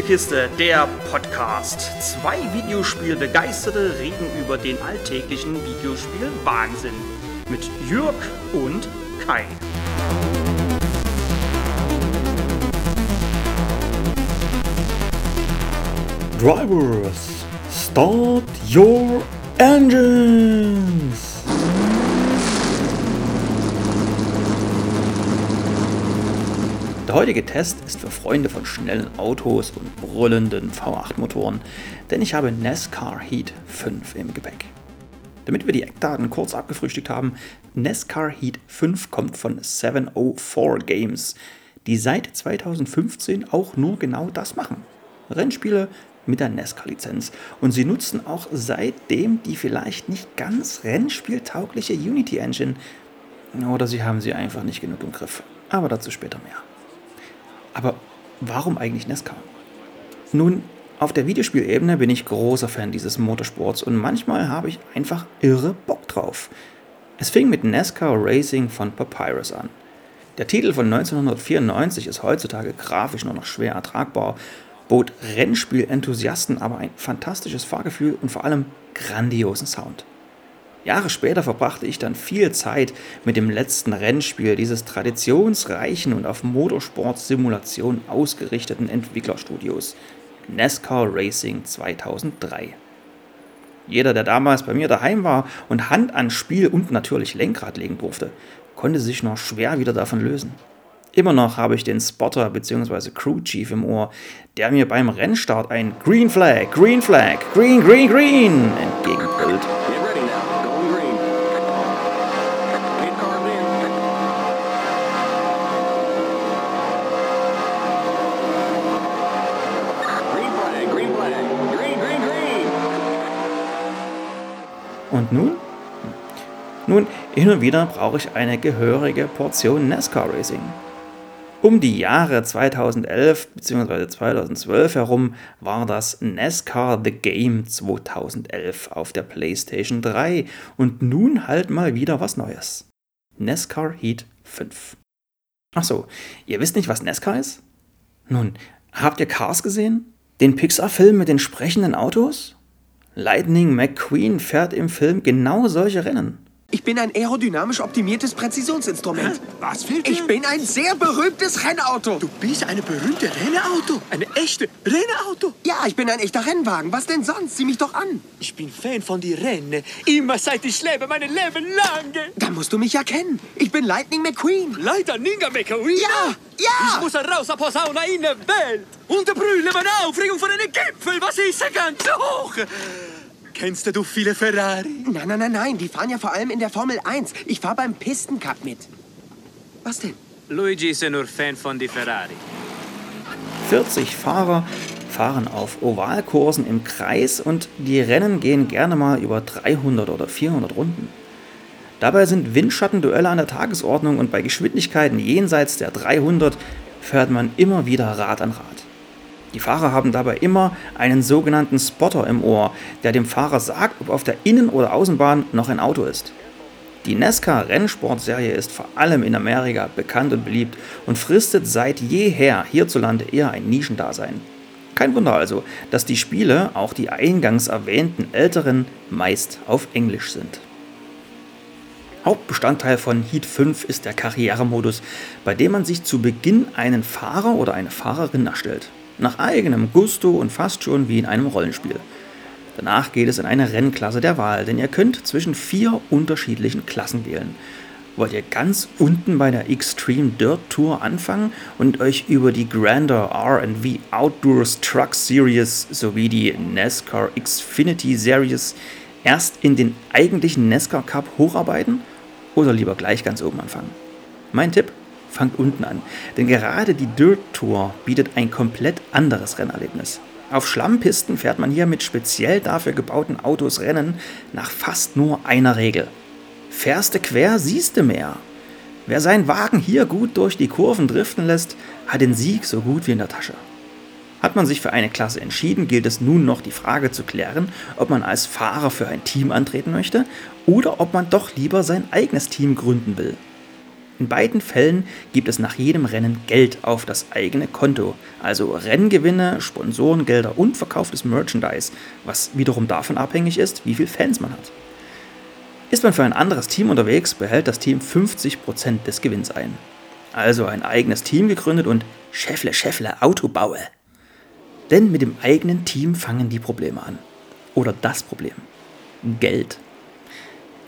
Spielekiste, der Podcast. Zwei Videospielbegeisterte reden über den alltäglichen Videospiel-Wahnsinn. Mit Jürg und Kai. Drivers, start your engines! Heutige Test ist für Freunde von schnellen Autos und brüllenden V8-Motoren, denn ich habe NASCAR Heat 5 im Gepäck. Damit wir die Eckdaten kurz abgefrühstückt haben, NASCAR Heat 5 kommt von 704 Games, die seit 2015 auch nur genau das machen. Rennspiele mit der NASCAR-Lizenz. Und sie nutzen auch seitdem die vielleicht nicht ganz rennspieltaugliche Unity Engine. Oder sie haben sie einfach nicht genug im Griff. Aber dazu später mehr. Aber warum eigentlich NASCAR? Nun, auf der Videospielebene bin ich großer Fan dieses Motorsports und manchmal habe ich einfach irre Bock drauf. Es fing mit NASCAR Racing von Papyrus an. Der Titel von 1994 ist heutzutage grafisch nur noch schwer ertragbar, bot Rennspielenthusiasten aber ein fantastisches Fahrgefühl und vor allem grandiosen Sound. Jahre später verbrachte ich dann viel Zeit mit dem letzten Rennspiel dieses traditionsreichen und auf Motorsport-Simulation ausgerichteten Entwicklerstudios, NASCAR Racing 2003. Jeder, der damals bei mir daheim war und Hand an Spiel und natürlich Lenkrad legen durfte, konnte sich noch schwer wieder davon lösen. Immer noch habe ich den Spotter bzw. Crew Chief im Ohr, der mir beim Rennstart ein Green Flag, Green Flag, Green, Green, Green entgegenbrüllt. Nun? Nun, hin und wieder brauche ich eine gehörige Portion NASCAR Racing. Um die Jahre 2011 bzw. 2012 herum war das NASCAR The Game 2011 auf der PlayStation 3 und nun halt mal wieder was Neues. NASCAR Heat 5. Achso, ihr wisst nicht, was NASCAR ist? Nun, habt ihr Cars gesehen? Den Pixar-Film mit den sprechenden Autos? Lightning McQueen fährt im Film genau solche Rennen. Ich bin ein aerodynamisch optimiertes Präzisionsinstrument. Hä? Was fehlt dir? Ich bin ein sehr berühmtes Rennauto. Du bist eine berühmte Rennauto? Eine echte Rennauto? Ja, ich bin ein echter Rennwagen. Was denn sonst? Sieh mich doch an. Ich bin Fan von die Rennen. Immer seit ich lebe, mein Leben lang. Da musst du mich ja kennen. Ich bin Lightning McQueen. Lightning McQueen? Ja, ja. Ich muss raus auf Sauna in der Welt. Und brüllen meine Aufregung von einem Gipfel. Was ist ganz hoch? Kennst du viele Ferrari? Nein, nein, nein, nein. Die fahren ja vor allem in der Formel 1. Ich fahre beim Pistencup mit. Was denn? Luigi ist nur Fan von die Ferrari. 40 Fahrer fahren auf Ovalkursen im Kreis und die Rennen gehen gerne mal über 300 oder 400 Runden. Dabei sind Windschattenduelle an der Tagesordnung und bei Geschwindigkeiten jenseits der 300 fährt man immer wieder Rad an Rad. Die Fahrer haben dabei immer einen sogenannten Spotter im Ohr, der dem Fahrer sagt, ob auf der Innen- oder Außenbahn noch ein Auto ist. Die NASCAR-Rennsportserie ist vor allem in Amerika bekannt und beliebt und fristet seit jeher hierzulande eher ein Nischendasein. Kein Wunder also, dass die Spiele, auch die eingangs erwähnten älteren, meist auf Englisch sind. Hauptbestandteil von Heat 5 ist der Karrieremodus, bei dem man sich zu Beginn einen Fahrer oder eine Fahrerin erstellt nach eigenem Gusto und fast schon wie in einem Rollenspiel. Danach geht es in eine Rennklasse der Wahl, denn ihr könnt zwischen vier unterschiedlichen Klassen wählen. Wollt ihr ganz unten bei der Extreme Dirt Tour anfangen und euch über die Grander RV Outdoors Truck Series sowie die NASCAR Xfinity Series erst in den eigentlichen NASCAR Cup hocharbeiten oder lieber gleich ganz oben anfangen? Mein Tipp, fangt unten an. Denn gerade die Dirt Tour bietet ein komplett anderes Rennerlebnis. Auf Schlammpisten fährt man hier mit speziell dafür gebauten Autos Rennen nach fast nur einer Regel. Fährste quer, siehste mehr. Wer seinen Wagen hier gut durch die Kurven driften lässt, hat den Sieg so gut wie in der Tasche. Hat man sich für eine Klasse entschieden, gilt es nun noch die Frage zu klären, ob man als Fahrer für ein Team antreten möchte oder ob man doch lieber sein eigenes Team gründen will. In beiden Fällen gibt es nach jedem Rennen Geld auf das eigene Konto, also Renngewinne, Sponsorengelder und verkauftes Merchandise, was wiederum davon abhängig ist, wie viele Fans man hat. Ist man für ein anderes Team unterwegs, behält das Team 50% des Gewinns ein. Also ein eigenes Team gegründet und Schäffle, Schäffle, Autobaue. Denn mit dem eigenen Team fangen die Probleme an. Oder das Problem. Geld.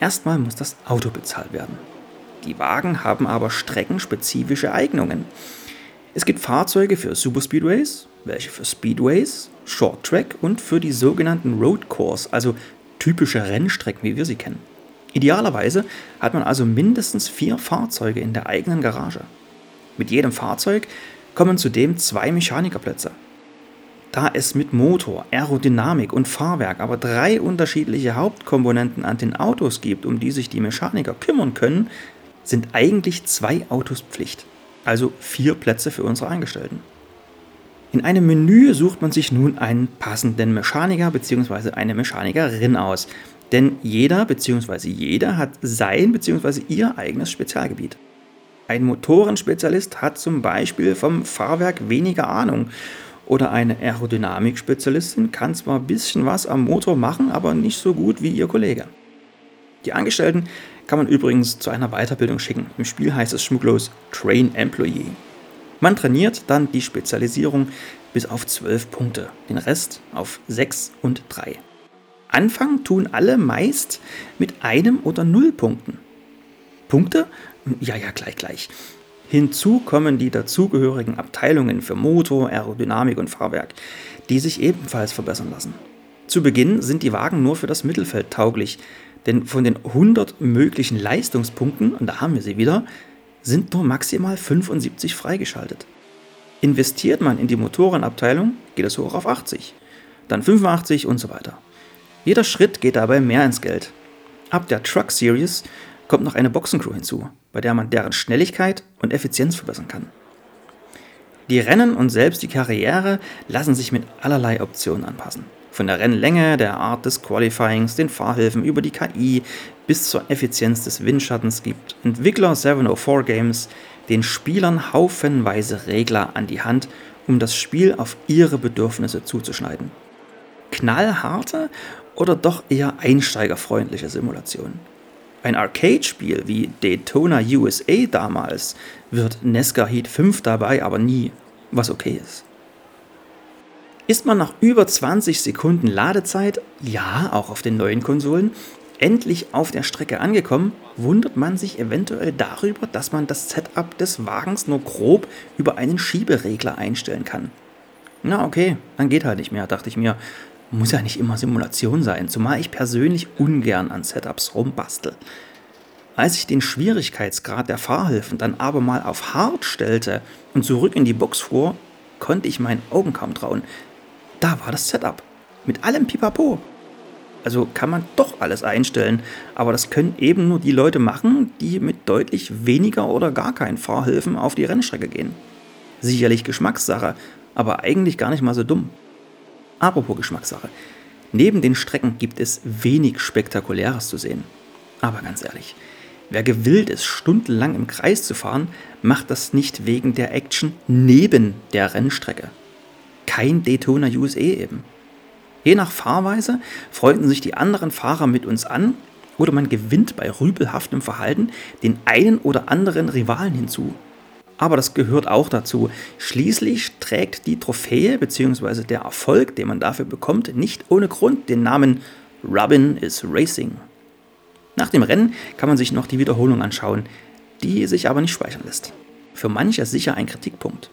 Erstmal muss das Auto bezahlt werden. Die Wagen haben aber streckenspezifische Eignungen. Es gibt Fahrzeuge für Superspeedways, welche für Speedways, Short Track und für die sogenannten Road Course, also typische Rennstrecken, wie wir sie kennen. Idealerweise hat man also mindestens vier Fahrzeuge in der eigenen Garage. Mit jedem Fahrzeug kommen zudem zwei Mechanikerplätze. Da es mit Motor, Aerodynamik und Fahrwerk aber drei unterschiedliche Hauptkomponenten an den Autos gibt, um die sich die Mechaniker kümmern können, sind eigentlich zwei Autos Pflicht, also vier Plätze für unsere Angestellten. In einem Menü sucht man sich nun einen passenden Mechaniker bzw. eine Mechanikerin aus, denn jeder bzw. jeder hat sein bzw. ihr eigenes Spezialgebiet. Ein Motorenspezialist hat zum Beispiel vom Fahrwerk weniger Ahnung oder eine Aerodynamikspezialistin kann zwar ein bisschen was am Motor machen, aber nicht so gut wie ihr Kollege. Die Angestellten kann man übrigens zu einer Weiterbildung schicken. Im Spiel heißt es schmucklos Train Employee. Man trainiert dann die Spezialisierung bis auf 12 Punkte, den Rest auf 6 und 3. Anfangen tun alle meist mit einem oder null Punkten. Punkte? Ja, ja, gleich, gleich. Hinzu kommen die dazugehörigen Abteilungen für Motor, Aerodynamik und Fahrwerk, die sich ebenfalls verbessern lassen. Zu Beginn sind die Wagen nur für das Mittelfeld tauglich, denn von den 100 möglichen Leistungspunkten, und da haben wir sie wieder, sind nur maximal 75 freigeschaltet. Investiert man in die Motorenabteilung, geht es hoch auf 80, dann 85 und so weiter. Jeder Schritt geht dabei mehr ins Geld. Ab der Truck Series kommt noch eine Boxencrew hinzu, bei der man deren Schnelligkeit und Effizienz verbessern kann. Die Rennen und selbst die Karriere lassen sich mit allerlei Optionen anpassen. Von der Rennlänge, der Art des Qualifyings, den Fahrhilfen über die KI bis zur Effizienz des Windschattens gibt Entwickler 704 Games den Spielern haufenweise Regler an die Hand, um das Spiel auf ihre Bedürfnisse zuzuschneiden. Knallharte oder doch eher einsteigerfreundliche Simulationen. Ein Arcade-Spiel wie Daytona USA damals wird Nesca Heat 5 dabei aber nie, was okay ist. Ist man nach über 20 Sekunden Ladezeit, ja, auch auf den neuen Konsolen, endlich auf der Strecke angekommen, wundert man sich eventuell darüber, dass man das Setup des Wagens nur grob über einen Schieberegler einstellen kann. Na okay, dann geht halt nicht mehr, dachte ich mir. Muss ja nicht immer Simulation sein, zumal ich persönlich ungern an Setups rumbastel. Als ich den Schwierigkeitsgrad der Fahrhilfen dann aber mal auf Hard stellte und zurück in die Box fuhr, konnte ich meinen Augen kaum trauen. Da war das Setup. Mit allem Pipapo. Also kann man doch alles einstellen, aber das können eben nur die Leute machen, die mit deutlich weniger oder gar keinen Fahrhilfen auf die Rennstrecke gehen. Sicherlich Geschmackssache, aber eigentlich gar nicht mal so dumm. Apropos Geschmackssache. Neben den Strecken gibt es wenig Spektakuläres zu sehen. Aber ganz ehrlich, wer gewillt ist, stundenlang im Kreis zu fahren, macht das nicht wegen der Action neben der Rennstrecke kein Daytona USA eben. Je nach Fahrweise freunden sich die anderen Fahrer mit uns an oder man gewinnt bei rübelhaftem Verhalten den einen oder anderen Rivalen hinzu. Aber das gehört auch dazu. Schließlich trägt die Trophäe bzw. der Erfolg, den man dafür bekommt, nicht ohne Grund den Namen Robin is Racing. Nach dem Rennen kann man sich noch die Wiederholung anschauen, die sich aber nicht speichern lässt. Für manche sicher ein Kritikpunkt.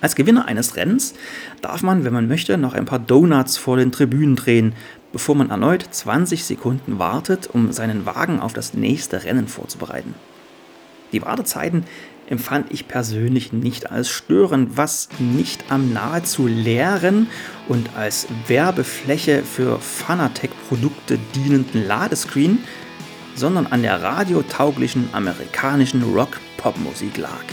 Als Gewinner eines Rennens darf man, wenn man möchte, noch ein paar Donuts vor den Tribünen drehen, bevor man erneut 20 Sekunden wartet, um seinen Wagen auf das nächste Rennen vorzubereiten. Die Wartezeiten empfand ich persönlich nicht als störend, was nicht am nahezu leeren und als Werbefläche für Fanatec-Produkte dienenden Ladescreen, sondern an der radiotauglichen amerikanischen Rock-Pop-Musik lag.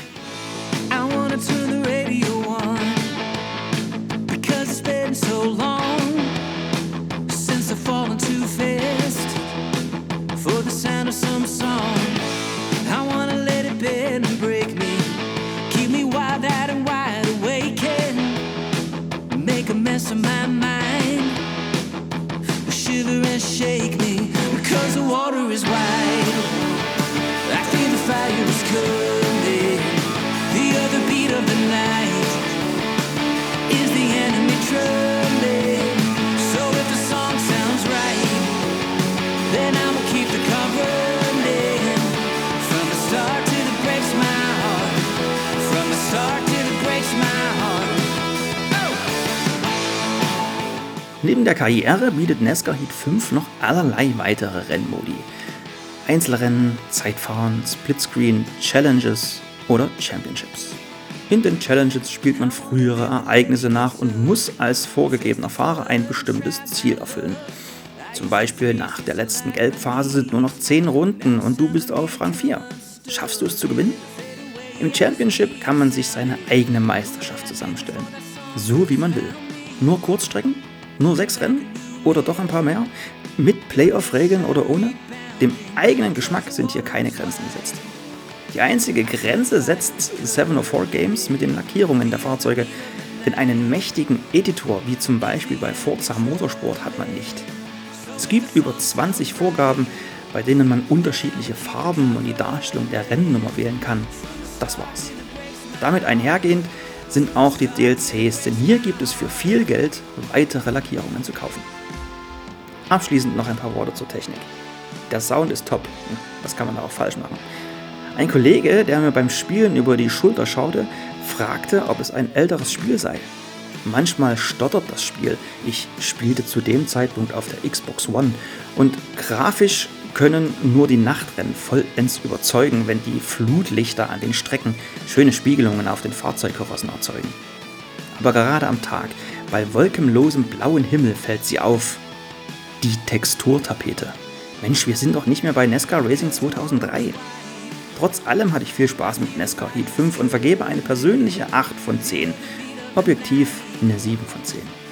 Neben der Karriere bietet NASCAR Heat 5 noch allerlei weitere Rennmodi. Einzelrennen, Zeitfahren, Splitscreen, Challenges oder Championships. In den Challenges spielt man frühere Ereignisse nach und muss als vorgegebener Fahrer ein bestimmtes Ziel erfüllen. Zum Beispiel nach der letzten Gelbphase sind nur noch 10 Runden und du bist auf Rang 4. Schaffst du es zu gewinnen? Im Championship kann man sich seine eigene Meisterschaft zusammenstellen. So wie man will. Nur Kurzstrecken? Nur sechs Rennen? Oder doch ein paar mehr? Mit Playoff-Regeln oder ohne? Dem eigenen Geschmack sind hier keine Grenzen gesetzt. Die einzige Grenze setzt 704 Games mit den Lackierungen der Fahrzeuge, denn einen mächtigen Editor wie zum Beispiel bei Forza Motorsport hat man nicht. Es gibt über 20 Vorgaben, bei denen man unterschiedliche Farben und die Darstellung der Rennnummer wählen kann. Das war's. Damit einhergehend sind auch die DLCs, denn hier gibt es für viel Geld weitere Lackierungen zu kaufen. Abschließend noch ein paar Worte zur Technik. Der Sound ist top, was kann man da auch falsch machen? Ein Kollege, der mir beim Spielen über die Schulter schaute, fragte, ob es ein älteres Spiel sei. Manchmal stottert das Spiel. Ich spielte zu dem Zeitpunkt auf der Xbox One und grafisch können nur die Nachtrennen vollends überzeugen, wenn die Flutlichter an den Strecken schöne Spiegelungen auf den Fahrzeugkarossen erzeugen. Aber gerade am Tag, bei wolkenlosem blauen Himmel fällt sie auf. Die Texturtapete. Mensch, wir sind doch nicht mehr bei NASCAR Racing 2003. Trotz allem hatte ich viel Spaß mit NASCAR Heat 5 und vergebe eine persönliche 8 von 10. Objektiv eine 7 von 10.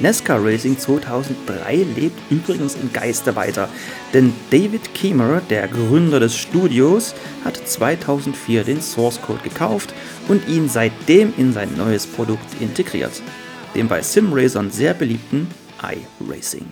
NASCAR Racing 2003 lebt übrigens im Geiste weiter, denn David Keemer, der Gründer des Studios, hat 2004 den Source Code gekauft und ihn seitdem in sein neues Produkt integriert, dem bei Simracern sehr beliebten iRacing.